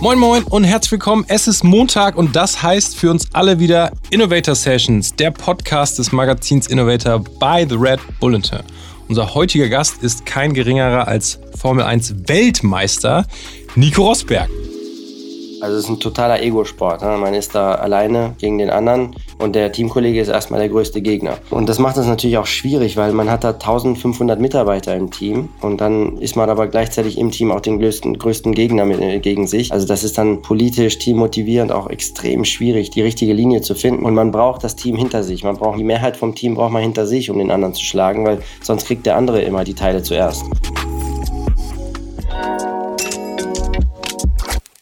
Moin Moin und herzlich willkommen. Es ist Montag und das heißt für uns alle wieder Innovator Sessions, der Podcast des Magazins Innovator by The Red Bulletin. Unser heutiger Gast ist kein geringerer als Formel 1 Weltmeister Nico Rosberg. Also es ist ein totaler Ego-Sport. Ne? Man ist da alleine gegen den anderen und der Teamkollege ist erstmal der größte Gegner. Und das macht es natürlich auch schwierig, weil man hat da 1500 Mitarbeiter im Team und dann ist man aber gleichzeitig im Team auch den größten, größten Gegner mit, äh, gegen sich. Also das ist dann politisch, teammotivierend auch extrem schwierig, die richtige Linie zu finden. Und man braucht das Team hinter sich. Man braucht die Mehrheit vom Team braucht man hinter sich, um den anderen zu schlagen, weil sonst kriegt der andere immer die Teile zuerst.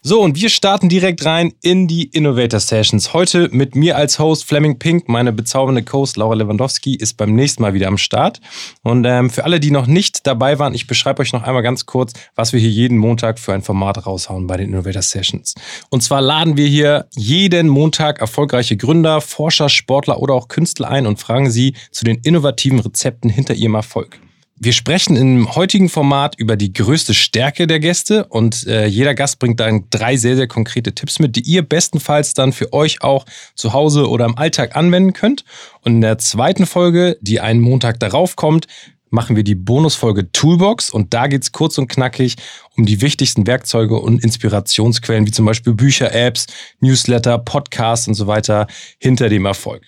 So, und wir starten direkt rein in die Innovator Sessions. Heute mit mir als Host Fleming Pink. Meine bezaubernde Host Laura Lewandowski ist beim nächsten Mal wieder am Start. Und ähm, für alle, die noch nicht dabei waren, ich beschreibe euch noch einmal ganz kurz, was wir hier jeden Montag für ein Format raushauen bei den Innovator Sessions. Und zwar laden wir hier jeden Montag erfolgreiche Gründer, Forscher, Sportler oder auch Künstler ein und fragen sie zu den innovativen Rezepten hinter ihrem Erfolg. Wir sprechen im heutigen Format über die größte Stärke der Gäste und äh, jeder Gast bringt dann drei sehr, sehr konkrete Tipps mit, die ihr bestenfalls dann für euch auch zu Hause oder im Alltag anwenden könnt. Und in der zweiten Folge, die einen Montag darauf kommt, machen wir die Bonusfolge Toolbox und da geht's kurz und knackig um die wichtigsten Werkzeuge und Inspirationsquellen, wie zum Beispiel Bücher, Apps, Newsletter, Podcasts und so weiter hinter dem Erfolg.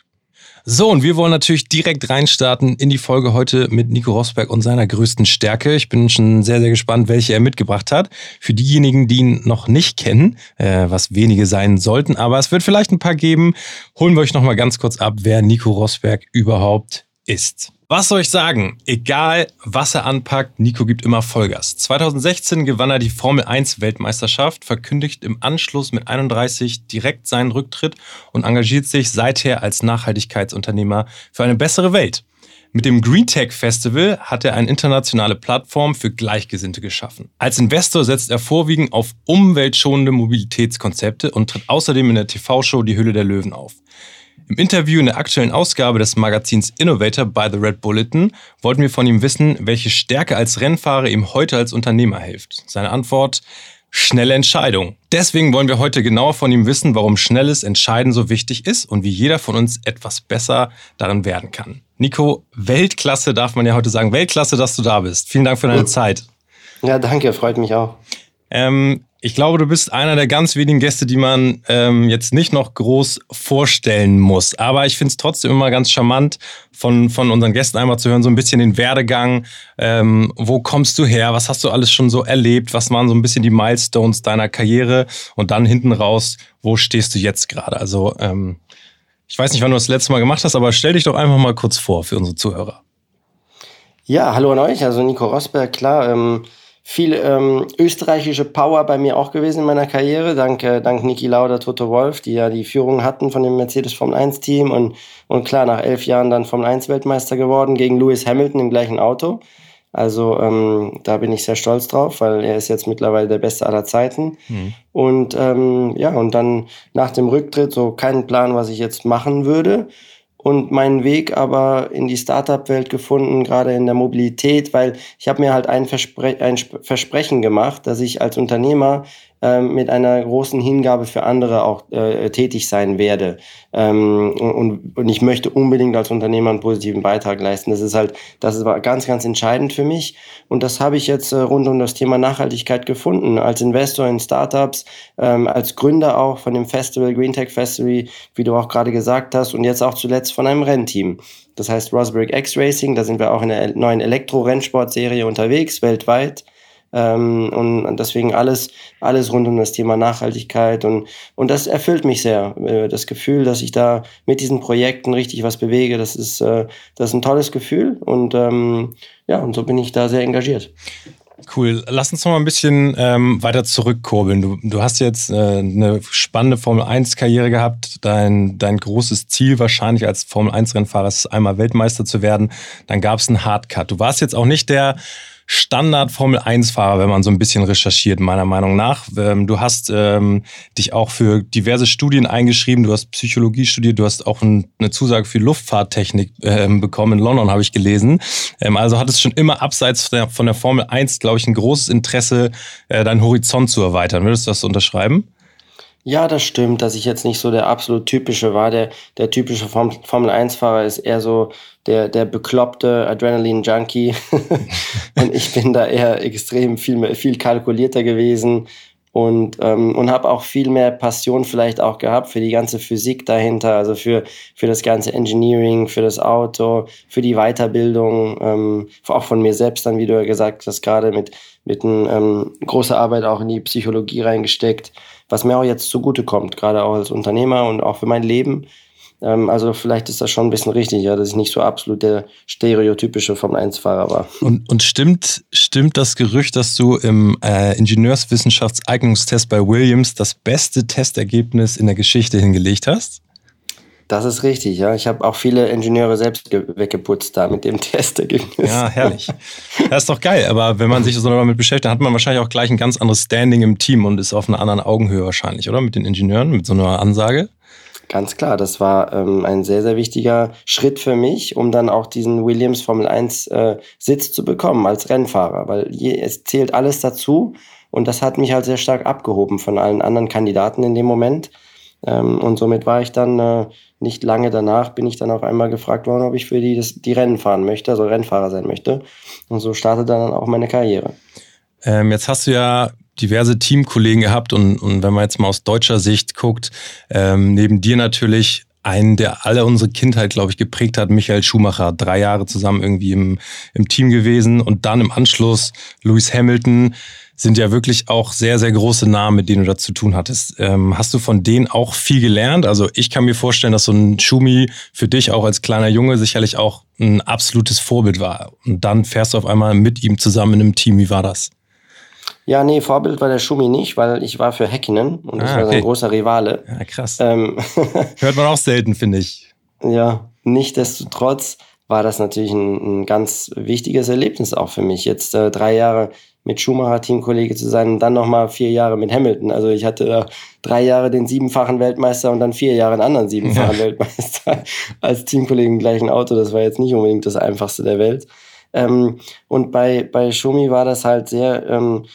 So, und wir wollen natürlich direkt reinstarten in die Folge heute mit Nico Rosberg und seiner größten Stärke. Ich bin schon sehr, sehr gespannt, welche er mitgebracht hat. Für diejenigen, die ihn noch nicht kennen, äh, was wenige sein sollten, aber es wird vielleicht ein paar geben, holen wir euch nochmal ganz kurz ab, wer Nico Rosberg überhaupt ist. Was soll ich sagen? Egal, was er anpackt, Nico gibt immer Vollgas. 2016 gewann er die Formel 1 Weltmeisterschaft, verkündigt im Anschluss mit 31 direkt seinen Rücktritt und engagiert sich seither als Nachhaltigkeitsunternehmer für eine bessere Welt. Mit dem Green Tech Festival hat er eine internationale Plattform für Gleichgesinnte geschaffen. Als Investor setzt er vorwiegend auf umweltschonende Mobilitätskonzepte und tritt außerdem in der TV-Show Die Hülle der Löwen auf. Im Interview in der aktuellen Ausgabe des Magazins Innovator by The Red Bulletin wollten wir von ihm wissen, welche Stärke als Rennfahrer ihm heute als Unternehmer hilft. Seine Antwort, schnelle Entscheidung. Deswegen wollen wir heute genauer von ihm wissen, warum schnelles Entscheiden so wichtig ist und wie jeder von uns etwas besser darin werden kann. Nico, Weltklasse darf man ja heute sagen. Weltklasse, dass du da bist. Vielen Dank für deine Zeit. Ja, danke, freut mich auch. Ähm, ich glaube, du bist einer der ganz wenigen Gäste, die man ähm, jetzt nicht noch groß vorstellen muss. Aber ich finde es trotzdem immer ganz charmant, von, von unseren Gästen einmal zu hören, so ein bisschen den Werdegang. Ähm, wo kommst du her? Was hast du alles schon so erlebt? Was waren so ein bisschen die Milestones deiner Karriere? Und dann hinten raus, wo stehst du jetzt gerade? Also, ähm, ich weiß nicht, wann du das letzte Mal gemacht hast, aber stell dich doch einfach mal kurz vor für unsere Zuhörer. Ja, hallo an euch. Also Nico Rosberg, klar. Ähm viel ähm, österreichische Power bei mir auch gewesen in meiner Karriere, dank, äh, dank Niki Lauda, Toto Wolf, die ja die Führung hatten von dem Mercedes Formel 1 Team und, und klar, nach elf Jahren dann Formel 1 Weltmeister geworden gegen Lewis Hamilton im gleichen Auto. Also ähm, da bin ich sehr stolz drauf, weil er ist jetzt mittlerweile der Beste aller Zeiten. Mhm. Und ähm, ja, und dann nach dem Rücktritt so keinen Plan, was ich jetzt machen würde und meinen Weg aber in die Startup-Welt gefunden, gerade in der Mobilität, weil ich habe mir halt ein, Verspre ein Versprechen gemacht, dass ich als Unternehmer ähm, mit einer großen Hingabe für andere auch äh, tätig sein werde. Ähm, und, und ich möchte unbedingt als Unternehmer einen positiven Beitrag leisten. Das ist halt, das ist ganz, ganz entscheidend für mich. Und das habe ich jetzt äh, rund um das Thema Nachhaltigkeit gefunden. Als Investor in Startups, ähm, als Gründer auch von dem Festival, Green Tech Festival, wie du auch gerade gesagt hast, und jetzt auch zuletzt von einem Rennteam. Das heißt Rosberg X Racing, da sind wir auch in der neuen Elektro-Rennsportserie unterwegs, weltweit. Ähm, und deswegen alles, alles rund um das Thema Nachhaltigkeit. Und, und das erfüllt mich sehr. Äh, das Gefühl, dass ich da mit diesen Projekten richtig was bewege, das ist, äh, das ist ein tolles Gefühl. Und ähm, ja, und so bin ich da sehr engagiert. Cool. Lass uns noch mal ein bisschen ähm, weiter zurückkurbeln. Du, du hast jetzt äh, eine spannende Formel-1-Karriere gehabt. Dein, dein großes Ziel wahrscheinlich als Formel-1-Rennfahrer ist, einmal Weltmeister zu werden. Dann gab es einen Hardcut. Du warst jetzt auch nicht der Standard-Formel-1-Fahrer, wenn man so ein bisschen recherchiert, meiner Meinung nach. Ähm, du hast ähm, dich auch für diverse Studien eingeschrieben, du hast Psychologie studiert, du hast auch ein, eine Zusage für Luftfahrttechnik ähm, bekommen in London, habe ich gelesen. Ähm, also hattest schon immer abseits von der, von der Formel 1, glaube ich, ein großes Interesse, äh, deinen Horizont zu erweitern. Würdest du das unterschreiben? Ja, das stimmt, dass ich jetzt nicht so der absolut typische war. Der, der typische Formel 1-Fahrer ist eher so der, der bekloppte Adrenalin-Junkie. und ich bin da eher extrem viel, viel kalkulierter gewesen und, ähm, und habe auch viel mehr Passion vielleicht auch gehabt für die ganze Physik dahinter, also für, für das ganze Engineering, für das Auto, für die Weiterbildung, ähm, auch von mir selbst dann, wie du ja gesagt hast, gerade mit, mit ein, ähm, großer Arbeit auch in die Psychologie reingesteckt was mir auch jetzt zugutekommt, gerade auch als Unternehmer und auch für mein Leben. Ähm, also vielleicht ist das schon ein bisschen richtig, ja, dass ich nicht so absolut der stereotypische Formel-1-Fahrer war. Und, und stimmt, stimmt das Gerücht, dass du im äh, Ingenieurswissenschaftseignungstest bei Williams das beste Testergebnis in der Geschichte hingelegt hast? Das ist richtig, ja. Ich habe auch viele Ingenieure selbst weggeputzt da mit dem Testergebnis. Ja, herrlich. Das ist doch geil. Aber wenn man sich so damit beschäftigt, dann hat man wahrscheinlich auch gleich ein ganz anderes Standing im Team und ist auf einer anderen Augenhöhe wahrscheinlich, oder? Mit den Ingenieuren, mit so einer Ansage. Ganz klar, das war ähm, ein sehr, sehr wichtiger Schritt für mich, um dann auch diesen Williams Formel 1 äh, Sitz zu bekommen als Rennfahrer, weil je, es zählt alles dazu und das hat mich halt sehr stark abgehoben von allen anderen Kandidaten in dem Moment. Ähm, und somit war ich dann äh, nicht lange danach, bin ich dann auf einmal gefragt worden, ob ich für die, das, die Rennen fahren möchte, also Rennfahrer sein möchte. Und so startete dann auch meine Karriere. Ähm, jetzt hast du ja diverse Teamkollegen gehabt und, und wenn man jetzt mal aus deutscher Sicht guckt, ähm, neben dir natürlich einen, der alle unsere Kindheit, glaube ich, geprägt hat, Michael Schumacher, drei Jahre zusammen irgendwie im, im Team gewesen und dann im Anschluss Lewis Hamilton sind ja wirklich auch sehr, sehr große Namen, mit denen du da zu tun hattest. Ähm, hast du von denen auch viel gelernt? Also ich kann mir vorstellen, dass so ein Schumi für dich auch als kleiner Junge sicherlich auch ein absolutes Vorbild war. Und dann fährst du auf einmal mit ihm zusammen in einem Team. Wie war das? Ja, nee, Vorbild war der Schumi nicht, weil ich war für Häkkinen und das ah, okay. war sein großer Rivale. Ja, krass. Ähm, Hört man auch selten, finde ich. Ja, nichtsdestotrotz war das natürlich ein, ein, ganz wichtiges Erlebnis auch für mich. Jetzt äh, drei Jahre mit Schumacher Teamkollege zu sein und dann nochmal vier Jahre mit Hamilton. Also ich hatte äh, drei Jahre den siebenfachen Weltmeister und dann vier Jahre einen anderen siebenfachen ja. Weltmeister als Teamkollegen im gleichen Auto. Das war jetzt nicht unbedingt das einfachste der Welt. Ähm, und bei, bei Schumi war das halt sehr, ähm,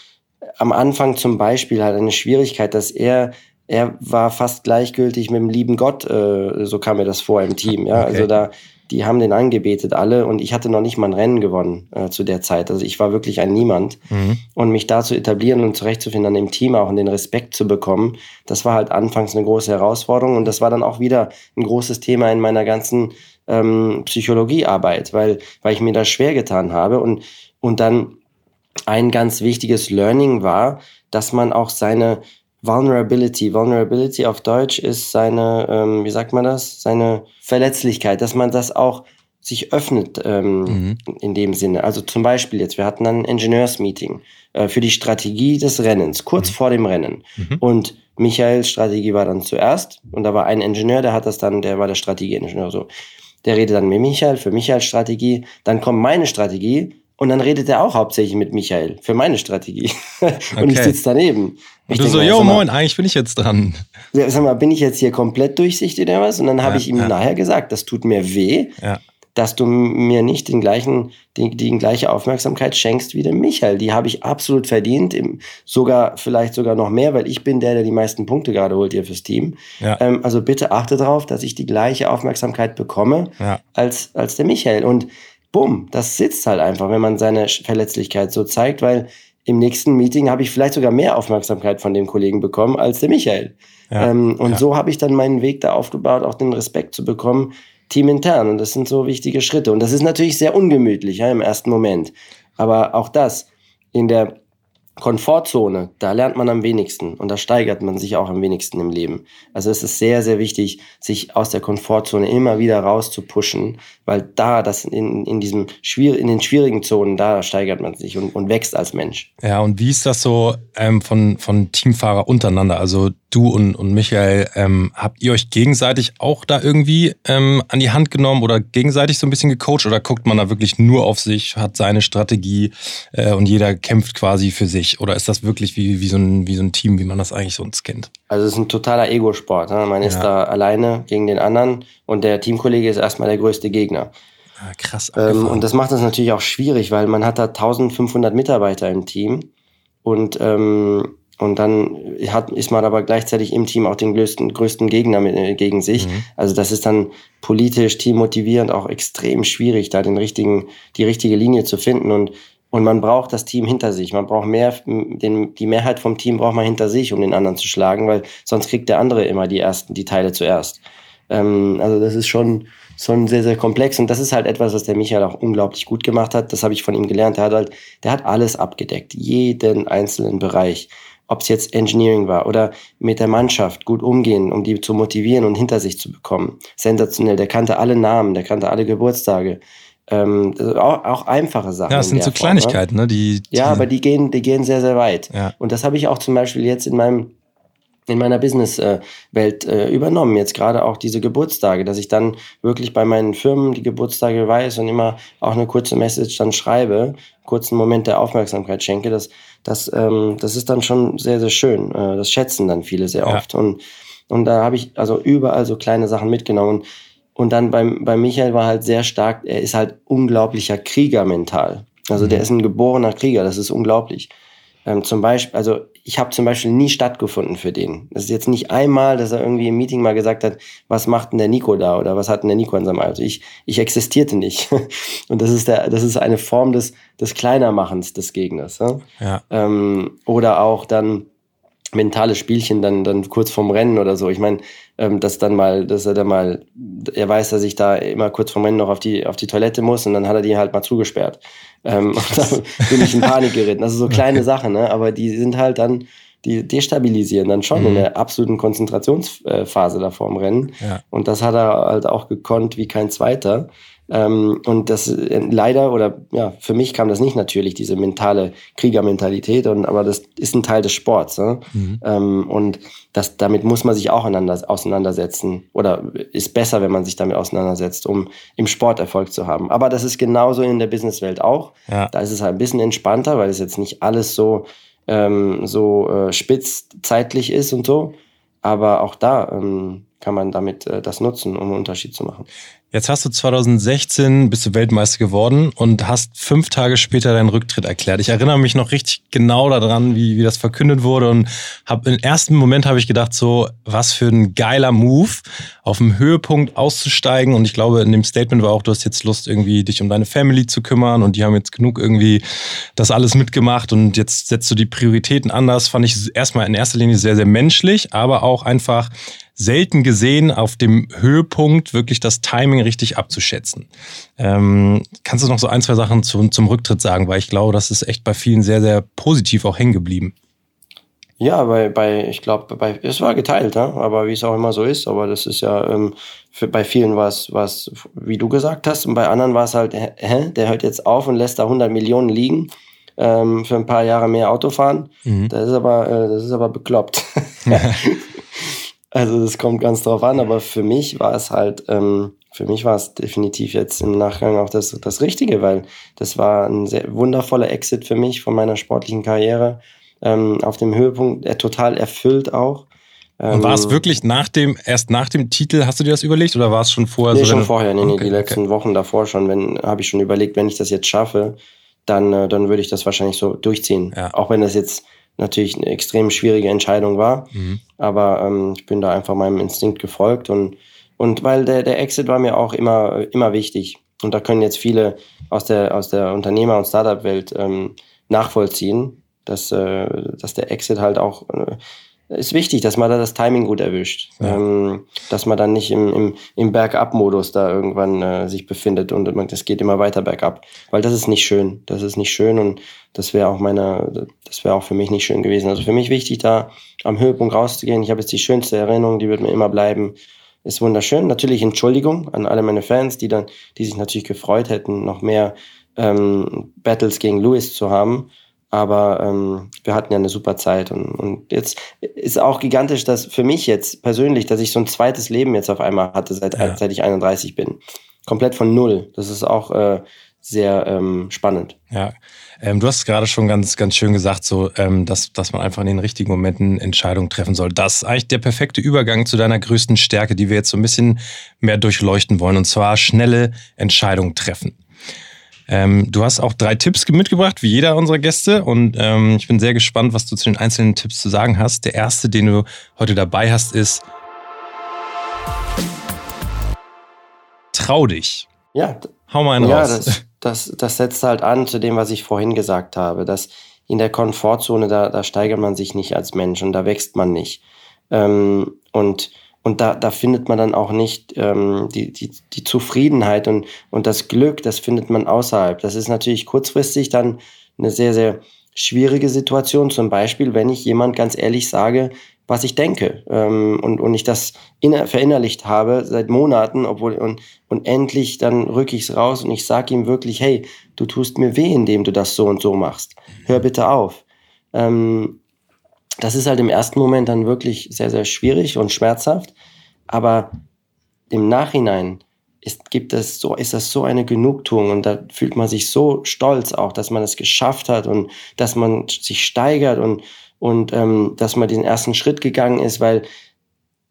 am Anfang zum Beispiel halt eine Schwierigkeit, dass er er war fast gleichgültig mit dem lieben Gott, äh, so kam mir das vor im Team. Ja, okay. also da die haben den angebetet alle und ich hatte noch nicht mal ein Rennen gewonnen äh, zu der Zeit. Also ich war wirklich ein Niemand. Mhm. Und mich da zu etablieren und zurechtzufinden an dem Team auch und den Respekt zu bekommen, das war halt anfangs eine große Herausforderung und das war dann auch wieder ein großes Thema in meiner ganzen ähm, Psychologiearbeit, weil, weil ich mir das schwer getan habe und, und dann ein ganz wichtiges Learning war, dass man auch seine Vulnerability. Vulnerability auf Deutsch ist seine, ähm, wie sagt man das? Seine Verletzlichkeit, dass man das auch sich öffnet ähm, mhm. in dem Sinne. Also zum Beispiel jetzt, wir hatten ein Ingenieursmeeting äh, für die Strategie des Rennens, kurz mhm. vor dem Rennen. Mhm. Und Michaels Strategie war dann zuerst und da war ein Ingenieur, der hat das dann, der war der Strategieingenieur so. Der redet dann mit Michael für Michaels Strategie, dann kommt meine Strategie und dann redet er auch hauptsächlich mit Michael für meine Strategie. und okay. ich sitze daneben. Und du so, yo, moin, eigentlich bin ich jetzt dran. Sag mal, bin ich jetzt hier komplett durchsichtig oder was? Und dann habe ja, ich ihm ja. nachher gesagt, das tut mir weh, ja. dass du mir nicht den gleichen, die, die gleiche Aufmerksamkeit schenkst wie dem Michael. Die habe ich absolut verdient, im, sogar, vielleicht sogar noch mehr, weil ich bin der, der die meisten Punkte gerade holt hier fürs Team. Ähm, also bitte achte darauf, dass ich die gleiche Aufmerksamkeit bekomme als, als der Michael. Und bumm, das sitzt halt einfach, wenn man seine Verletzlichkeit so zeigt, weil im nächsten Meeting habe ich vielleicht sogar mehr Aufmerksamkeit von dem Kollegen bekommen als der Michael. Ja, ähm, und ja. so habe ich dann meinen Weg da aufgebaut, auch den Respekt zu bekommen, teamintern. Und das sind so wichtige Schritte. Und das ist natürlich sehr ungemütlich ja, im ersten Moment. Aber auch das in der Komfortzone, da lernt man am wenigsten und da steigert man sich auch am wenigsten im Leben. Also es ist sehr, sehr wichtig, sich aus der Komfortzone immer wieder rauszupushen, weil da, das in, in diesem schwier in den schwierigen Zonen, da steigert man sich und, und wächst als Mensch. Ja, und wie ist das so ähm, von, von Teamfahrer untereinander? Also du und, und Michael, ähm, habt ihr euch gegenseitig auch da irgendwie ähm, an die Hand genommen oder gegenseitig so ein bisschen gecoacht oder guckt man da wirklich nur auf sich, hat seine Strategie äh, und jeder kämpft quasi für sich? Oder ist das wirklich wie, wie, so ein, wie so ein Team, wie man das eigentlich sonst kennt? Also es ist ein totaler Ego-Sport. Ne? Man ist da alleine gegen den anderen und der Teamkollege ist erstmal der größte Gegner. Ah, krass. Ähm, und das macht es natürlich auch schwierig, weil man hat da 1500 Mitarbeiter im Team und ähm, und dann hat, ist man aber gleichzeitig im Team auch den größten, größten Gegner mit, äh, gegen sich. Mhm. Also das ist dann politisch, teammotivierend auch extrem schwierig, da den richtigen, die richtige Linie zu finden. Und, und man braucht das Team hinter sich. Man braucht mehr, den, die Mehrheit vom Team braucht man hinter sich, um den anderen zu schlagen, weil sonst kriegt der andere immer die ersten, die Teile zuerst. Ähm, also das ist schon, schon sehr, sehr komplex. Und das ist halt etwas, was der Michael auch unglaublich gut gemacht hat. Das habe ich von ihm gelernt. Der hat halt, der hat alles abgedeckt. Jeden einzelnen Bereich ob es jetzt Engineering war oder mit der Mannschaft gut umgehen, um die zu motivieren und hinter sich zu bekommen. Sensationell. Der kannte alle Namen, der kannte alle Geburtstage. Ähm, auch, auch, einfache Sachen. Ja, das sind so Form, Kleinigkeiten, ne? Die, die, ja, aber die gehen, die gehen sehr, sehr weit. Ja. Und das habe ich auch zum Beispiel jetzt in meinem in meiner Businesswelt äh, übernommen. Jetzt gerade auch diese Geburtstage, dass ich dann wirklich bei meinen Firmen die Geburtstage weiß und immer auch eine kurze Message dann schreibe, kurzen Moment der Aufmerksamkeit schenke. Das, das, ähm, das ist dann schon sehr, sehr schön. Äh, das schätzen dann viele sehr ja. oft. Und, und da habe ich also überall so kleine Sachen mitgenommen. Und dann beim, bei Michael war halt sehr stark, er ist halt unglaublicher Krieger mental. Also mhm. der ist ein geborener Krieger, das ist unglaublich. Ähm, zum Beispiel, also ich habe zum Beispiel nie stattgefunden für den. Das ist jetzt nicht einmal, dass er irgendwie im Meeting mal gesagt hat, was macht denn der Nico da oder was hat denn der Nico in seinem Auto? Ich, ich existierte nicht. Und das ist der, das ist eine Form des, des Kleinermachens des Gegners. Ja? ja. Ähm, oder auch dann mentale Spielchen dann, dann kurz vorm Rennen oder so. Ich meine, ähm, dass dann mal, dass er dann mal, er weiß, dass ich da immer kurz vorm Rennen noch auf die, auf die Toilette muss und dann hat er die halt mal zugesperrt. Ähm, und dann bin ich in Panik geritten. Also so kleine Sachen, ne? aber die sind halt dann, die destabilisieren dann schon mhm. in der absoluten Konzentrationsphase da vorm Rennen. Ja. Und das hat er halt auch gekonnt wie kein zweiter. Ähm, und das äh, leider oder ja, für mich kam das nicht natürlich, diese mentale Kriegermentalität, und, aber das ist ein Teil des Sports. Ne? Mhm. Ähm, und das, damit muss man sich auch auseinandersetzen oder ist besser, wenn man sich damit auseinandersetzt, um im Sport Erfolg zu haben. Aber das ist genauso in der Businesswelt auch. Ja. Da ist es halt ein bisschen entspannter, weil es jetzt nicht alles so, ähm, so äh, spitz zeitlich ist und so. Aber auch da ähm, kann man damit äh, das nutzen, um einen Unterschied zu machen. Jetzt hast du 2016 bist du Weltmeister geworden und hast fünf Tage später deinen Rücktritt erklärt. Ich erinnere mich noch richtig genau daran, wie, wie das verkündet wurde und habe im ersten Moment habe ich gedacht so, was für ein geiler Move, auf dem Höhepunkt auszusteigen und ich glaube in dem Statement war auch, du hast jetzt Lust irgendwie dich um deine Family zu kümmern und die haben jetzt genug irgendwie das alles mitgemacht und jetzt setzt du die Prioritäten anders. Fand ich erstmal in erster Linie sehr sehr menschlich, aber auch einfach selten gesehen, auf dem Höhepunkt wirklich das Timing richtig abzuschätzen. Ähm, kannst du noch so ein, zwei Sachen zum, zum Rücktritt sagen? Weil ich glaube, das ist echt bei vielen sehr, sehr positiv auch hängen geblieben. Ja, bei, bei ich glaube, bei, es war geteilt, ja? aber wie es auch immer so ist, aber das ist ja ähm, für, bei vielen was, was, wie du gesagt hast, und bei anderen war es halt, hä, der hört jetzt auf und lässt da 100 Millionen liegen ähm, für ein paar Jahre mehr Auto fahren. Mhm. Das ist aber, äh, das ist aber bekloppt. Also das kommt ganz drauf an, aber für mich war es halt, ähm, für mich war es definitiv jetzt im Nachgang auch das, das Richtige, weil das war ein sehr wundervoller Exit für mich von meiner sportlichen Karriere. Ähm, auf dem Höhepunkt, er total erfüllt auch. Und war es ähm, wirklich nach dem, erst nach dem Titel, hast du dir das überlegt oder war es schon vorher? Nee, so, schon vorher, nee, nee, okay, die letzten okay. Wochen davor schon, wenn, habe ich schon überlegt, wenn ich das jetzt schaffe, dann, äh, dann würde ich das wahrscheinlich so durchziehen. Ja. Auch wenn das jetzt natürlich eine extrem schwierige Entscheidung war. Mhm. Aber ähm, ich bin da einfach meinem Instinkt gefolgt und, und weil der, der Exit war mir auch immer, immer wichtig. Und da können jetzt viele aus der, aus der Unternehmer- und Startup-Welt ähm, nachvollziehen, dass, äh, dass der Exit halt auch äh, ist wichtig, dass man da das Timing gut erwischt. Ja. Ähm, dass man dann nicht im, im, im Bergab-Modus da irgendwann äh, sich befindet und es geht immer weiter bergab. Weil das ist nicht schön. Das ist nicht schön und das wäre auch meine, das wäre auch für mich nicht schön gewesen. Also für mich wichtig, da am Höhepunkt rauszugehen. Ich habe jetzt die schönste Erinnerung, die wird mir immer bleiben. Ist wunderschön. Natürlich Entschuldigung an alle meine Fans, die dann, die sich natürlich gefreut hätten, noch mehr ähm, Battles gegen Lewis zu haben. Aber ähm, wir hatten ja eine super Zeit und, und jetzt ist auch gigantisch, dass für mich jetzt persönlich, dass ich so ein zweites Leben jetzt auf einmal hatte, seit, ja. seit ich 31 bin. Komplett von null. Das ist auch äh, sehr ähm, spannend. Ja, ähm, du hast gerade schon ganz, ganz schön gesagt, so, ähm, dass, dass man einfach in den richtigen Momenten Entscheidungen treffen soll. Das ist eigentlich der perfekte Übergang zu deiner größten Stärke, die wir jetzt so ein bisschen mehr durchleuchten wollen, und zwar schnelle Entscheidungen treffen. Ähm, du hast auch drei Tipps mitgebracht, wie jeder unserer Gäste. Und ähm, ich bin sehr gespannt, was du zu den einzelnen Tipps zu sagen hast. Der erste, den du heute dabei hast, ist Trau dich. Ja. Hau mal einen ja, raus. Das, das, das setzt halt an zu dem, was ich vorhin gesagt habe, dass in der Komfortzone, da, da steigert man sich nicht als Mensch und da wächst man nicht. Ähm, und und da, da findet man dann auch nicht ähm, die, die, die Zufriedenheit und, und das Glück, das findet man außerhalb. Das ist natürlich kurzfristig dann eine sehr, sehr schwierige Situation. Zum Beispiel, wenn ich jemand ganz ehrlich sage, was ich denke ähm, und, und ich das inner, verinnerlicht habe seit Monaten, obwohl und, und endlich dann rücke ich es raus und ich sage ihm wirklich, hey, du tust mir weh, indem du das so und so machst. Hör bitte auf. Ähm, das ist halt im ersten Moment dann wirklich sehr, sehr schwierig und schmerzhaft, aber im Nachhinein ist, gibt es so, ist das so eine Genugtuung und da fühlt man sich so stolz auch, dass man es geschafft hat und dass man sich steigert und und ähm, dass man den ersten Schritt gegangen ist, weil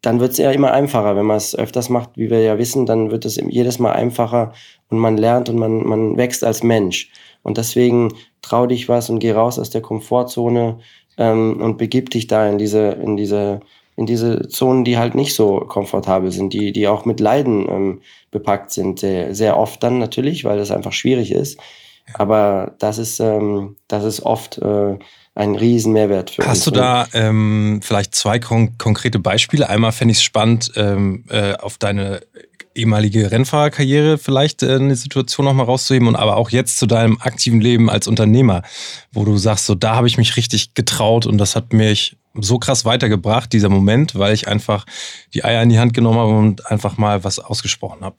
dann wird es ja immer einfacher. Wenn man es öfters macht, wie wir ja wissen, dann wird es jedes Mal einfacher und man lernt und man, man wächst als Mensch. Und deswegen trau dich was und geh raus aus der Komfortzone ähm, und begib dich da in diese, in diese, in diese Zonen, die halt nicht so komfortabel sind, die, die auch mit Leiden ähm, bepackt sind, sehr, sehr oft dann natürlich, weil das einfach schwierig ist. Aber das ist, ähm, das ist oft äh, ein riesen Mehrwert für Hast uns. Hast du da ähm, vielleicht zwei kon konkrete Beispiele? Einmal fände ich es spannend, ähm, äh, auf deine ehemalige Rennfahrerkarriere vielleicht äh, eine Situation nochmal rauszuheben und aber auch jetzt zu deinem aktiven Leben als Unternehmer, wo du sagst, so da habe ich mich richtig getraut und das hat mich so krass weitergebracht, dieser Moment, weil ich einfach die Eier in die Hand genommen habe und einfach mal was ausgesprochen habe.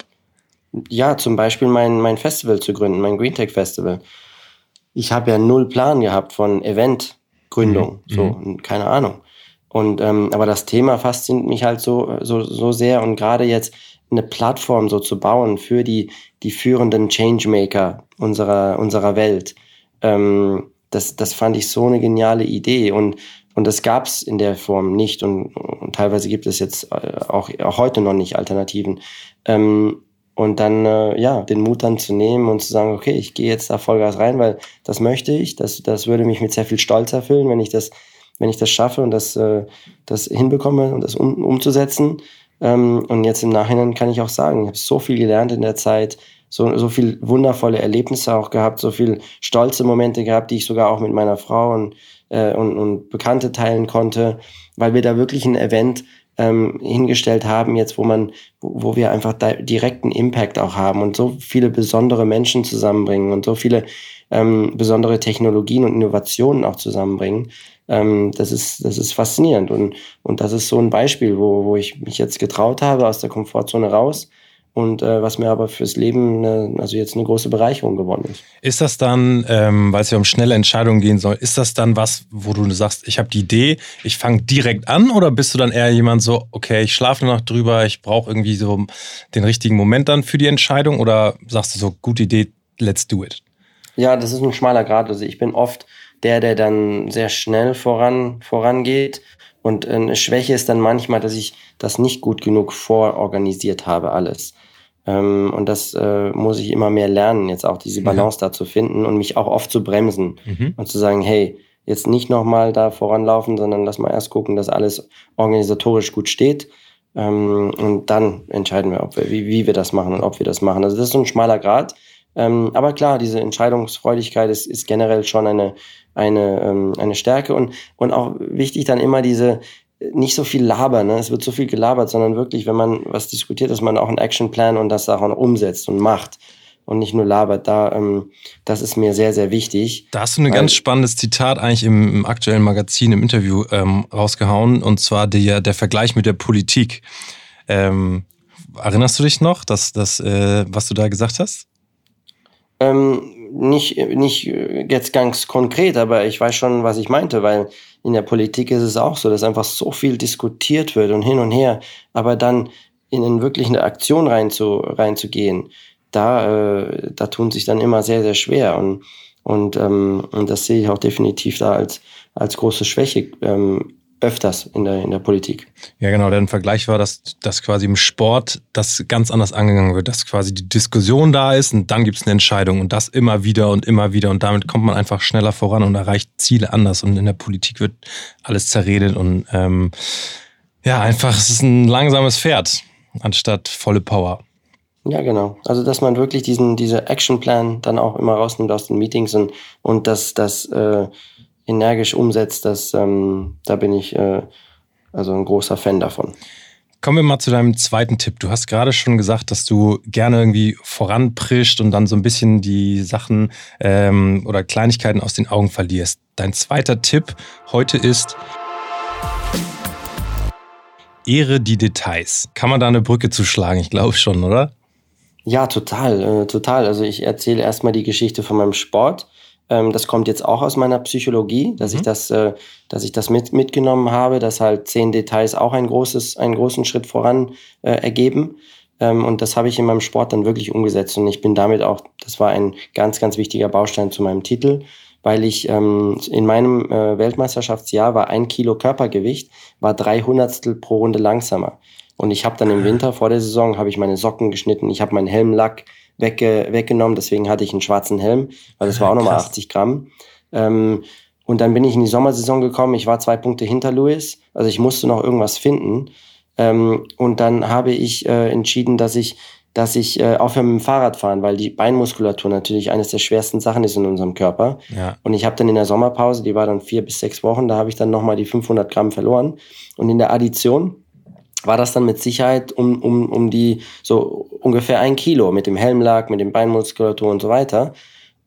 Ja, zum Beispiel mein, mein Festival zu gründen, mein Green Tech Festival ich habe ja null Plan gehabt von Eventgründung, mhm. so mhm. keine Ahnung. Und ähm, aber das Thema fasziniert mich halt so so so sehr und gerade jetzt eine Plattform so zu bauen für die die führenden Changemaker unserer unserer Welt. Ähm, das das fand ich so eine geniale Idee und und das gab es in der Form nicht und, und teilweise gibt es jetzt äh, auch, auch heute noch nicht Alternativen. Ähm, und dann äh, ja den Mut dann zu nehmen und zu sagen, okay, ich gehe jetzt da Vollgas rein, weil das möchte ich, das das würde mich mit sehr viel Stolz erfüllen, wenn ich das wenn ich das schaffe und das äh, das hinbekomme und das um, umzusetzen. Ähm, und jetzt im Nachhinein kann ich auch sagen, ich habe so viel gelernt in der Zeit, so so viel wundervolle Erlebnisse auch gehabt, so viel stolze Momente gehabt, die ich sogar auch mit meiner Frau und äh, und, und Bekannte teilen konnte, weil wir da wirklich ein Event ähm, hingestellt haben, jetzt wo man, wo, wir einfach direkten Impact auch haben und so viele besondere Menschen zusammenbringen und so viele ähm, besondere Technologien und Innovationen auch zusammenbringen. Ähm, das ist, das ist faszinierend und, und das ist so ein Beispiel, wo, wo ich mich jetzt getraut habe, aus der Komfortzone raus und äh, was mir aber fürs Leben eine, also jetzt eine große Bereicherung geworden ist. Ist das dann, ähm, weil es ja um schnelle Entscheidungen gehen soll, ist das dann was, wo du sagst, ich habe die Idee, ich fange direkt an oder bist du dann eher jemand so, okay, ich schlafe noch drüber, ich brauche irgendwie so den richtigen Moment dann für die Entscheidung oder sagst du so, gute Idee, let's do it? Ja, das ist ein schmaler Grad. Also ich bin oft der, der dann sehr schnell voran, vorangeht und eine Schwäche ist dann manchmal, dass ich das nicht gut genug vororganisiert habe, alles. Ähm, und das äh, muss ich immer mehr lernen, jetzt auch diese Balance ja. da zu finden und mich auch oft zu bremsen mhm. und zu sagen, hey, jetzt nicht nochmal da voranlaufen, sondern lass mal erst gucken, dass alles organisatorisch gut steht. Ähm, und dann entscheiden wir, ob wir, wie, wie wir das machen und ob wir das machen. Also das ist so ein schmaler Grad. Ähm, aber klar, diese Entscheidungsfreudigkeit ist, ist generell schon eine, eine, ähm, eine Stärke und, und auch wichtig dann immer diese, nicht so viel labern, ne? es wird so viel gelabert, sondern wirklich, wenn man was diskutiert, dass man auch einen Actionplan und das auch umsetzt und macht und nicht nur labert. Da, ähm, das ist mir sehr, sehr wichtig. Da hast du ein ganz spannendes Zitat eigentlich im, im aktuellen Magazin, im Interview ähm, rausgehauen, und zwar der, der Vergleich mit der Politik. Ähm, erinnerst du dich noch, dass, dass, äh, was du da gesagt hast? Ähm, nicht, nicht jetzt ganz konkret, aber ich weiß schon, was ich meinte, weil in der Politik ist es auch so, dass einfach so viel diskutiert wird und hin und her, aber dann in eine wirkliche Aktion reinzu, reinzugehen, da, äh, da tun sich dann immer sehr, sehr schwer. Und, und, ähm, und das sehe ich auch definitiv da als, als große Schwäche ähm, öfters in der, in der Politik. Ja, genau. Der Vergleich war, dass, dass quasi im Sport das ganz anders angegangen wird, dass quasi die Diskussion da ist und dann gibt es eine Entscheidung und das immer wieder und immer wieder und damit kommt man einfach schneller voran und erreicht Ziele anders und in der Politik wird alles zerredet und ähm, ja, einfach es ist ein langsames Pferd anstatt volle Power. Ja, genau. Also, dass man wirklich diesen, diese Actionplan dann auch immer rausnimmt aus den Meetings und, und dass das äh, energisch umsetzt, das, ähm, da bin ich äh, also ein großer Fan davon. Kommen wir mal zu deinem zweiten Tipp. Du hast gerade schon gesagt, dass du gerne irgendwie voranprischt und dann so ein bisschen die Sachen ähm, oder Kleinigkeiten aus den Augen verlierst. Dein zweiter Tipp heute ist, Ehre die Details. Kann man da eine Brücke zuschlagen? Ich glaube schon, oder? Ja, total, äh, total. Also ich erzähle erstmal die Geschichte von meinem Sport. Ähm, das kommt jetzt auch aus meiner Psychologie, dass mhm. ich das, äh, dass ich das mit, mitgenommen habe, dass halt zehn Details auch ein großes, einen großen Schritt voran äh, ergeben. Ähm, und das habe ich in meinem Sport dann wirklich umgesetzt. Und ich bin damit auch, das war ein ganz, ganz wichtiger Baustein zu meinem Titel, weil ich ähm, in meinem äh, Weltmeisterschaftsjahr war ein Kilo Körpergewicht, war drei Hundertstel pro Runde langsamer. Und ich habe dann im Winter vor der Saison, habe ich meine Socken geschnitten, ich habe meinen Helmlack wegge weggenommen, deswegen hatte ich einen schwarzen Helm, weil das war auch nochmal 80 Gramm. Ähm, und dann bin ich in die Sommersaison gekommen, ich war zwei Punkte hinter Louis, also ich musste noch irgendwas finden. Ähm, und dann habe ich äh, entschieden, dass ich dass ich äh, aufhöre mit dem Fahrrad fahren, weil die Beinmuskulatur natürlich eines der schwersten Sachen ist in unserem Körper. Ja. Und ich habe dann in der Sommerpause, die war dann vier bis sechs Wochen, da habe ich dann nochmal die 500 Gramm verloren. Und in der Addition war das dann mit Sicherheit um, um, um die so ungefähr ein Kilo mit dem Helmlack, mit dem Beinmuskulatur und so weiter.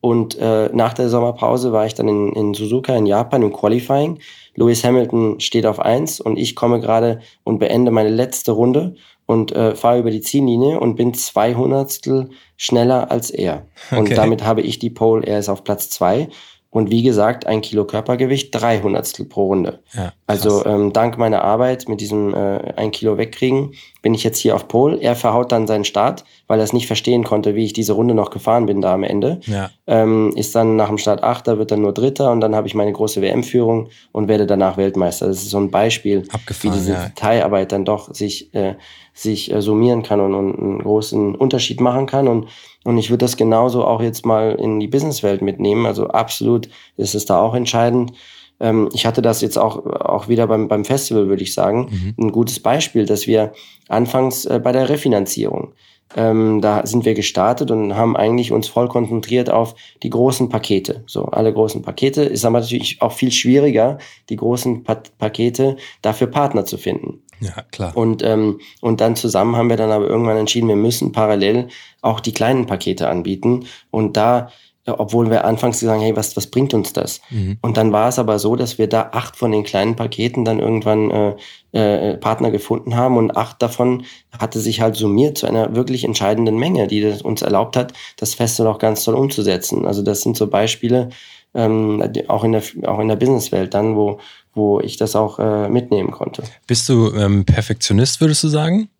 Und äh, nach der Sommerpause war ich dann in, in Suzuka in Japan im Qualifying. Lewis Hamilton steht auf eins und ich komme gerade und beende meine letzte Runde und äh, fahre über die Ziellinie und bin zwei Hundertstel schneller als er. Okay. Und damit habe ich die Pole, er ist auf Platz zwei und wie gesagt, ein Kilo Körpergewicht, 300 pro Runde. Ja, also ähm, dank meiner Arbeit mit diesem äh, ein Kilo wegkriegen, bin ich jetzt hier auf Pol. Er verhaut dann seinen Start, weil er es nicht verstehen konnte, wie ich diese Runde noch gefahren bin da am Ende. Ja. Ähm, ist dann nach dem Start Achter, wird dann nur Dritter und dann habe ich meine große WM-Führung und werde danach Weltmeister. Das ist so ein Beispiel, wie diese ja. Detailarbeit dann doch sich, äh, sich äh, summieren kann und, und einen großen Unterschied machen kann. Und und ich würde das genauso auch jetzt mal in die Businesswelt mitnehmen. Also absolut ist es da auch entscheidend. Ähm, ich hatte das jetzt auch, auch wieder beim, beim Festival, würde ich sagen, mhm. ein gutes Beispiel, dass wir anfangs äh, bei der Refinanzierung, ähm, da sind wir gestartet und haben eigentlich uns voll konzentriert auf die großen Pakete. So, alle großen Pakete ist aber natürlich auch viel schwieriger, die großen pa Pakete dafür Partner zu finden. Ja, klar. Und, ähm, und dann zusammen haben wir dann aber irgendwann entschieden, wir müssen parallel auch die kleinen Pakete anbieten. Und da, obwohl wir anfangs gesagt haben, hey, was, was bringt uns das? Mhm. Und dann war es aber so, dass wir da acht von den kleinen Paketen dann irgendwann äh, äh, Partner gefunden haben und acht davon hatte sich halt summiert zu einer wirklich entscheidenden Menge, die das uns erlaubt hat, das Festival auch ganz toll umzusetzen. Also das sind so Beispiele, ähm, auch in der auch in der Businesswelt dann, wo wo ich das auch äh, mitnehmen konnte. Bist du ähm, Perfektionist, würdest du sagen?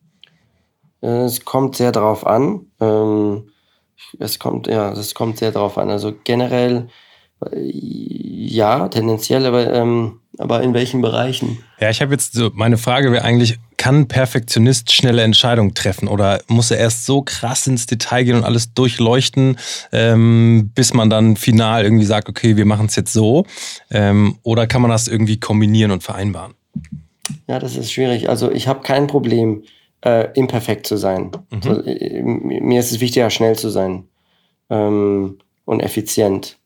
Äh, es kommt sehr darauf an. Ähm, es kommt ja, es kommt sehr darauf an. Also generell äh, ja, tendenziell, aber ähm, aber in welchen Bereichen? Ja, ich habe jetzt so, meine Frage wäre eigentlich, kann ein Perfektionist schnelle Entscheidungen treffen oder muss er erst so krass ins Detail gehen und alles durchleuchten, ähm, bis man dann final irgendwie sagt, okay, wir machen es jetzt so? Ähm, oder kann man das irgendwie kombinieren und vereinbaren? Ja, das ist schwierig. Also ich habe kein Problem, äh, imperfekt zu sein. Mhm. Also, äh, mir ist es wichtiger, schnell zu sein ähm, und effizient.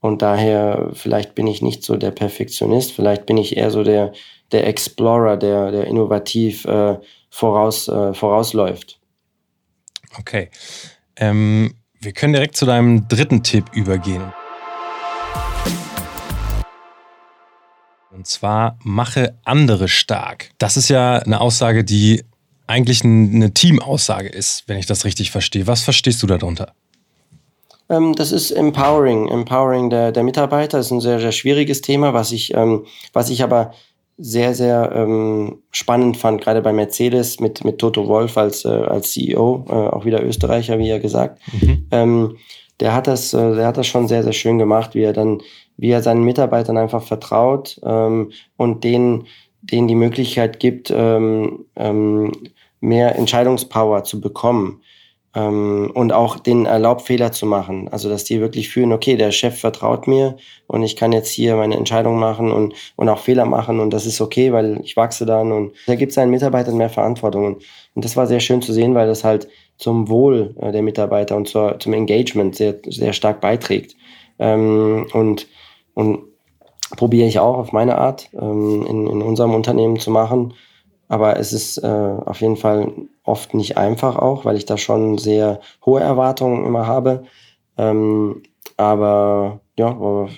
Und daher, vielleicht bin ich nicht so der Perfektionist, vielleicht bin ich eher so der, der Explorer, der, der innovativ äh, voraus, äh, vorausläuft. Okay. Ähm, wir können direkt zu deinem dritten Tipp übergehen. Und zwar mache andere stark. Das ist ja eine Aussage, die eigentlich eine Teamaussage ist, wenn ich das richtig verstehe. Was verstehst du darunter? Ähm, das ist Empowering, Empowering der, der Mitarbeiter. Das ist ein sehr, sehr schwieriges Thema, was ich, ähm, was ich aber sehr, sehr ähm, spannend fand, gerade bei Mercedes mit, mit Toto Wolf als, äh, als CEO, äh, auch wieder Österreicher, wie er gesagt. Mhm. Ähm, der hat das, äh, der hat das schon sehr, sehr schön gemacht, wie er dann, wie er seinen Mitarbeitern einfach vertraut ähm, und denen, denen die Möglichkeit gibt, ähm, ähm, mehr Entscheidungspower zu bekommen ähm, und auch den erlaubt, Fehler zu machen. Also, dass die wirklich fühlen, okay, der Chef vertraut mir und ich kann jetzt hier meine Entscheidung machen und, und auch Fehler machen und das ist okay, weil ich wachse dann und da gibt seinen Mitarbeitern mehr Verantwortung. Und, und das war sehr schön zu sehen, weil das halt zum Wohl äh, der Mitarbeiter und zur, zum Engagement sehr, sehr stark beiträgt. Ähm, und, und probiere ich auch auf meine Art ähm, in, in unserem Unternehmen zu machen. Aber es ist äh, auf jeden Fall oft nicht einfach auch, weil ich da schon sehr hohe Erwartungen immer habe. Ähm, aber ja, aber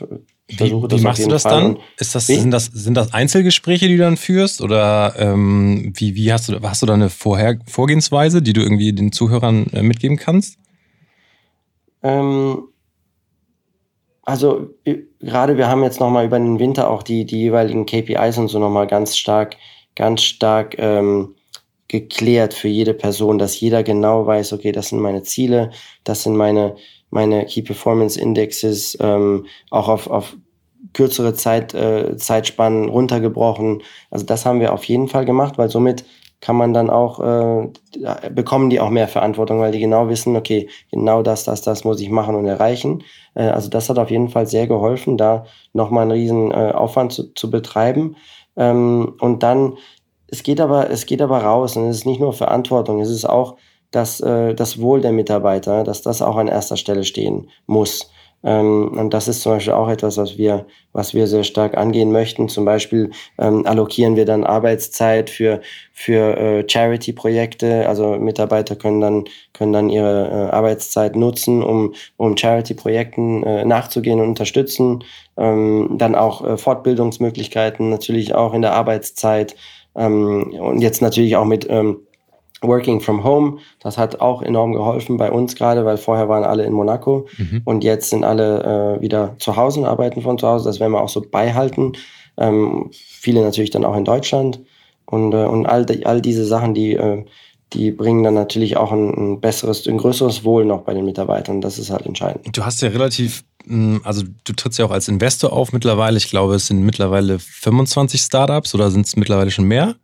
ich wie, wie machst du das Fall. dann? Ist das, sind, das, sind das Einzelgespräche, die du dann führst? Oder ähm, wie, wie hast du hast du da eine Vorher Vorgehensweise, die du irgendwie den Zuhörern äh, mitgeben kannst? Ähm, also gerade wir haben jetzt nochmal über den Winter auch die, die jeweiligen KPIs und so nochmal ganz stark, ganz stark ähm, geklärt für jede Person, dass jeder genau weiß, okay, das sind meine Ziele, das sind meine, meine Key Performance Indexes, ähm, auch auf, auf kürzere Zeit, äh, Zeitspannen runtergebrochen. Also das haben wir auf jeden Fall gemacht, weil somit kann man dann auch, äh, bekommen die auch mehr Verantwortung, weil die genau wissen, okay, genau das, das, das muss ich machen und erreichen. Äh, also das hat auf jeden Fall sehr geholfen, da nochmal einen riesen äh, Aufwand zu, zu betreiben. Ähm, und dann es geht aber, es geht aber raus und es ist nicht nur Verantwortung, es ist auch dass, äh, das Wohl der Mitarbeiter, dass das auch an erster Stelle stehen muss. Ähm, und das ist zum Beispiel auch etwas, was wir, was wir sehr stark angehen möchten. Zum Beispiel ähm, allokieren wir dann Arbeitszeit für, für äh, Charity-Projekte. Also Mitarbeiter können dann, können dann ihre äh, Arbeitszeit nutzen, um, um Charity-Projekten äh, nachzugehen und unterstützen. Ähm, dann auch äh, Fortbildungsmöglichkeiten natürlich auch in der Arbeitszeit. Ähm, und jetzt natürlich auch mit ähm, Working from Home. Das hat auch enorm geholfen bei uns gerade, weil vorher waren alle in Monaco mhm. und jetzt sind alle äh, wieder zu Hause und arbeiten von zu Hause. Das werden wir auch so beibehalten. Ähm, viele natürlich dann auch in Deutschland. Und, äh, und all, die, all diese Sachen, die, äh, die bringen dann natürlich auch ein, ein, besseres, ein größeres Wohl noch bei den Mitarbeitern. Das ist halt entscheidend. Du hast ja relativ, hm, also du trittst ja auch als Investor auf mittlerweile. Ich glaube, es sind mittlerweile 25 Startups oder sind es mittlerweile schon mehr?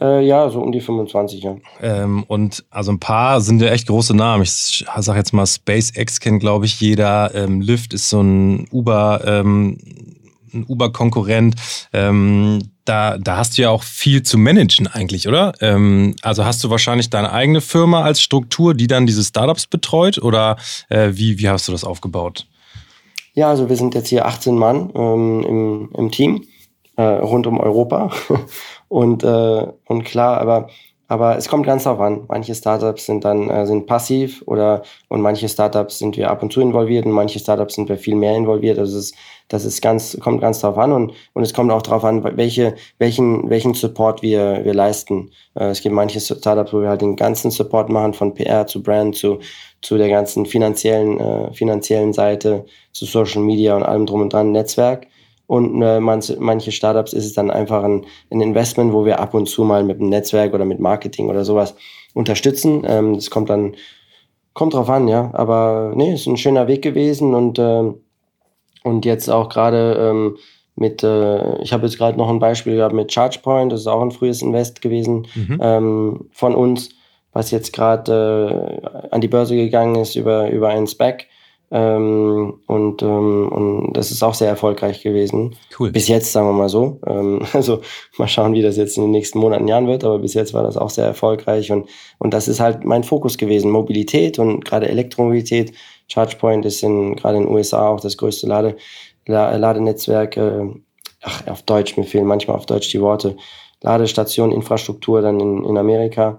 Äh, ja, so um die 25, ja. Ähm, und also ein paar sind ja echt große Namen. Ich sag jetzt mal, SpaceX kennt, glaube ich, jeder. Ähm, Lyft ist so ein Uber, ähm, ein Uber-Konkurrent. Ähm, da, da hast du ja auch viel zu managen eigentlich, oder? Ähm, also hast du wahrscheinlich deine eigene Firma als Struktur, die dann diese Startups betreut? Oder äh, wie, wie hast du das aufgebaut? Ja, also wir sind jetzt hier 18 Mann ähm, im, im Team äh, rund um Europa. und, äh, und klar, aber, aber es kommt ganz darauf an. Manche Startups sind dann äh, sind passiv oder und manche Startups sind wir ab und zu involviert und manche Startups sind wir viel mehr involviert. Also es das ist ganz, kommt ganz darauf an und, und es kommt auch darauf an, welche, welchen, welchen Support wir, wir leisten. Äh, es gibt manche Startups, wo wir halt den ganzen Support machen, von PR zu Brand zu, zu der ganzen finanziellen, äh, finanziellen Seite, zu Social Media und allem drum und dran, Netzwerk. Und äh, manche, manche Startups ist es dann einfach ein, ein Investment, wo wir ab und zu mal mit einem Netzwerk oder mit Marketing oder sowas unterstützen. Ähm, das kommt dann, kommt drauf an, ja. Aber nee, ist ein schöner Weg gewesen und, äh, und jetzt auch gerade ähm, mit, äh, ich habe jetzt gerade noch ein Beispiel gehabt mit ChargePoint, das ist auch ein frühes Invest gewesen mhm. ähm, von uns, was jetzt gerade äh, an die Börse gegangen ist über, über einen Spec. Ähm, und, ähm, und das ist auch sehr erfolgreich gewesen. Cool. Bis jetzt, sagen wir mal so. Ähm, also mal schauen, wie das jetzt in den nächsten Monaten, Jahren wird, aber bis jetzt war das auch sehr erfolgreich. Und, und das ist halt mein Fokus gewesen. Mobilität und gerade Elektromobilität. ChargePoint ist in, gerade in den USA auch das größte Lade, Ladenetzwerk. Äh, ach, auf Deutsch, mir fehlen manchmal auf Deutsch die Worte. Ladestation, Infrastruktur dann in, in Amerika.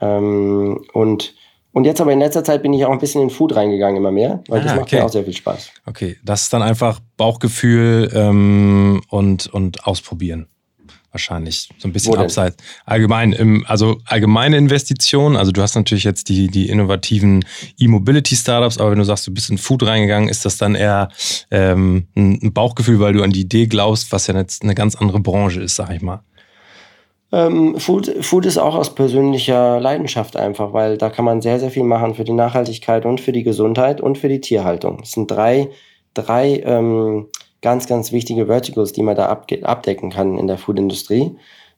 Ähm, und und jetzt aber in letzter Zeit bin ich auch ein bisschen in Food reingegangen, immer mehr, weil ah, das macht okay. mir auch sehr viel Spaß. Okay, das ist dann einfach Bauchgefühl ähm, und, und ausprobieren. wahrscheinlich. So ein bisschen abseits. Allgemein, im, also allgemeine Investitionen. Also du hast natürlich jetzt die, die innovativen E-Mobility-Startups, aber wenn du sagst, du bist in Food reingegangen, ist das dann eher ähm, ein Bauchgefühl, weil du an die Idee glaubst, was ja jetzt eine ganz andere Branche ist, sag ich mal. Ähm, Food, Food ist auch aus persönlicher Leidenschaft einfach, weil da kann man sehr, sehr viel machen für die Nachhaltigkeit und für die Gesundheit und für die Tierhaltung. Es sind drei, drei ähm, ganz, ganz wichtige Verticals, die man da abdecken kann in der Foodindustrie.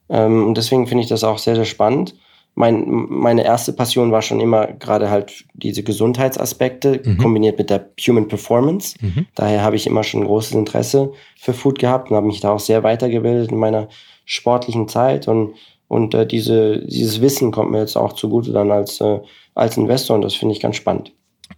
Ähm, und deswegen finde ich das auch sehr, sehr spannend. Mein, meine erste Passion war schon immer gerade halt diese Gesundheitsaspekte mhm. kombiniert mit der Human Performance. Mhm. Daher habe ich immer schon großes Interesse für Food gehabt und habe mich da auch sehr weitergebildet in meiner sportlichen Zeit und und äh, diese, dieses Wissen kommt mir jetzt auch zugute dann als, äh, als Investor und das finde ich ganz spannend.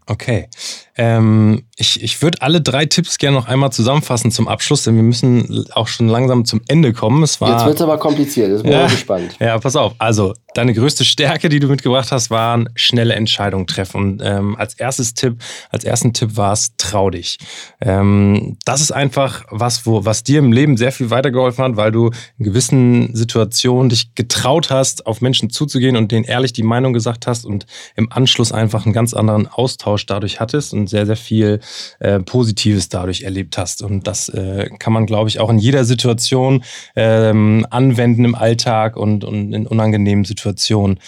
Okay. Ähm, ich ich würde alle drei Tipps gerne noch einmal zusammenfassen zum Abschluss, denn wir müssen auch schon langsam zum Ende kommen. Es war, Jetzt wird es aber kompliziert, jetzt bin ich ja, gespannt. Ja, pass auf. Also, deine größte Stärke, die du mitgebracht hast, waren schnelle Entscheidungen treffen. Und ähm, als erstes Tipp, als ersten Tipp war es, trau dich. Ähm, das ist einfach was, wo, was dir im Leben sehr viel weitergeholfen hat, weil du in gewissen Situationen dich getraut hast, auf Menschen zuzugehen und denen ehrlich die Meinung gesagt hast und im Anschluss einfach einen ganz anderen Austausch dadurch hattest und sehr, sehr viel äh, Positives dadurch erlebt hast. Und das äh, kann man, glaube ich, auch in jeder Situation ähm, anwenden im Alltag und, und in unangenehmen Situationen.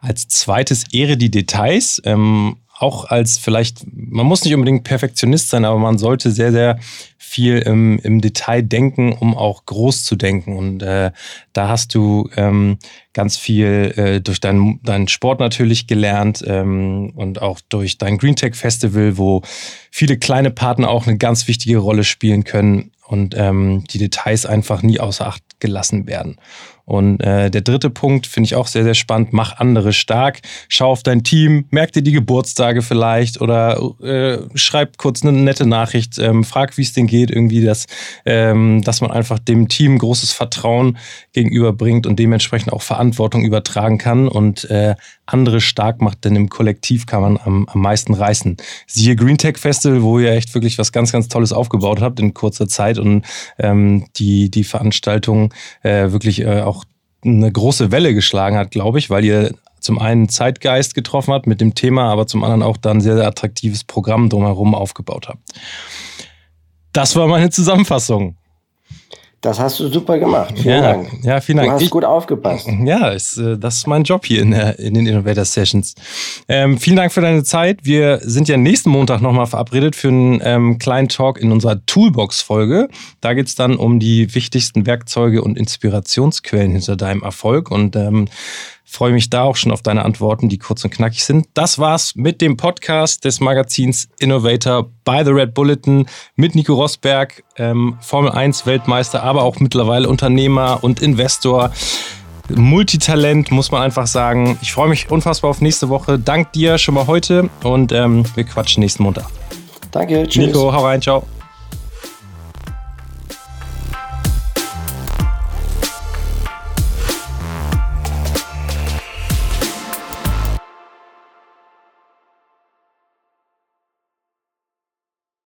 Als zweites Ehre die Details. Ähm, auch als vielleicht, man muss nicht unbedingt Perfektionist sein, aber man sollte sehr, sehr viel im, im Detail denken, um auch groß zu denken. Und äh, da hast du ähm, ganz viel äh, durch deinen deinen Sport natürlich gelernt ähm, und auch durch dein Green Tech Festival, wo viele kleine Partner auch eine ganz wichtige Rolle spielen können und ähm, die Details einfach nie außer Acht gelassen werden. Und äh, der dritte Punkt finde ich auch sehr, sehr spannend. Mach andere stark. Schau auf dein Team, merk dir die Geburtstage vielleicht oder äh, schreib kurz eine nette Nachricht, ähm, frag, wie es denen geht, irgendwie, dass, ähm, dass man einfach dem Team großes Vertrauen gegenüberbringt und dementsprechend auch Verantwortung übertragen kann und äh, andere stark macht, denn im Kollektiv kann man am, am meisten reißen. Siehe Green Tech Festival, wo ihr echt wirklich was ganz, ganz Tolles aufgebaut habt in kurzer Zeit und ähm, die, die Veranstaltung äh, wirklich äh, auch eine große Welle geschlagen hat, glaube ich, weil ihr zum einen Zeitgeist getroffen habt mit dem Thema, aber zum anderen auch dann sehr, sehr attraktives Programm drumherum aufgebaut habt. Das war meine Zusammenfassung. Das hast du super gemacht. Vielen ja, Dank. Ja, vielen Dank. Du hast ich, gut aufgepasst. Ja, ist, äh, das ist mein Job hier in, der, in den Innovator Sessions. Ähm, vielen Dank für deine Zeit. Wir sind ja nächsten Montag nochmal verabredet für einen ähm, kleinen Talk in unserer Toolbox-Folge. Da geht es dann um die wichtigsten Werkzeuge und Inspirationsquellen hinter deinem Erfolg. Und ähm, Freue mich da auch schon auf deine Antworten, die kurz und knackig sind. Das war's mit dem Podcast des Magazins Innovator by The Red Bulletin mit Nico Rosberg, ähm, Formel 1 Weltmeister, aber auch mittlerweile Unternehmer und Investor. Multitalent, muss man einfach sagen. Ich freue mich unfassbar auf nächste Woche. Dank dir schon mal heute und ähm, wir quatschen nächsten Montag. Danke, tschüss. Nico, hau rein, ciao.